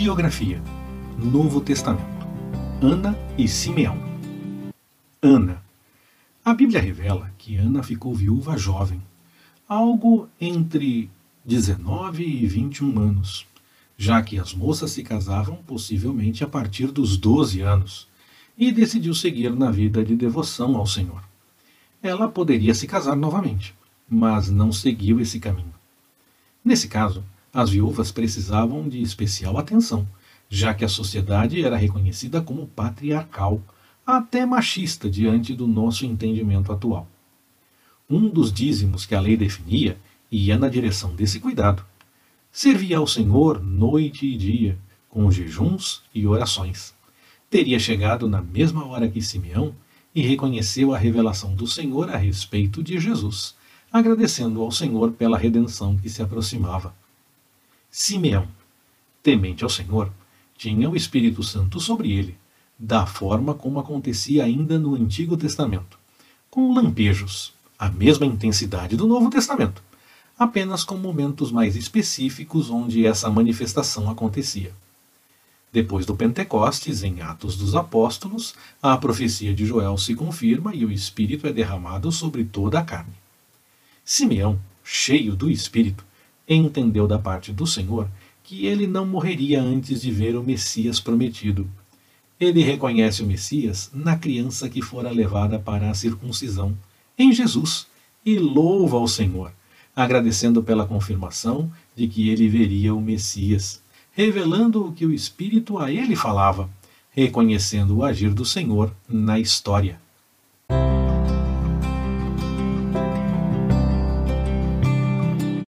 Biografia Novo Testamento Ana e Simeão Ana A Bíblia revela que Ana ficou viúva jovem, algo entre 19 e 21 anos, já que as moças se casavam possivelmente a partir dos 12 anos, e decidiu seguir na vida de devoção ao Senhor. Ela poderia se casar novamente, mas não seguiu esse caminho. Nesse caso, as viúvas precisavam de especial atenção, já que a sociedade era reconhecida como patriarcal, até machista diante do nosso entendimento atual. Um dos dízimos que a lei definia ia na direção desse cuidado. Servia ao Senhor noite e dia, com jejuns e orações. Teria chegado na mesma hora que Simeão e reconheceu a revelação do Senhor a respeito de Jesus, agradecendo ao Senhor pela redenção que se aproximava. Simeão, temente ao Senhor, tinha o Espírito Santo sobre ele, da forma como acontecia ainda no Antigo Testamento, com lampejos, a mesma intensidade do Novo Testamento, apenas com momentos mais específicos onde essa manifestação acontecia. Depois do Pentecostes, em Atos dos Apóstolos, a profecia de Joel se confirma e o Espírito é derramado sobre toda a carne. Simeão, cheio do Espírito, entendeu da parte do Senhor que ele não morreria antes de ver o Messias prometido. Ele reconhece o Messias na criança que fora levada para a circuncisão, em Jesus, e louva ao Senhor, agradecendo pela confirmação de que ele veria o Messias, revelando o que o Espírito a ele falava, reconhecendo o agir do Senhor na história.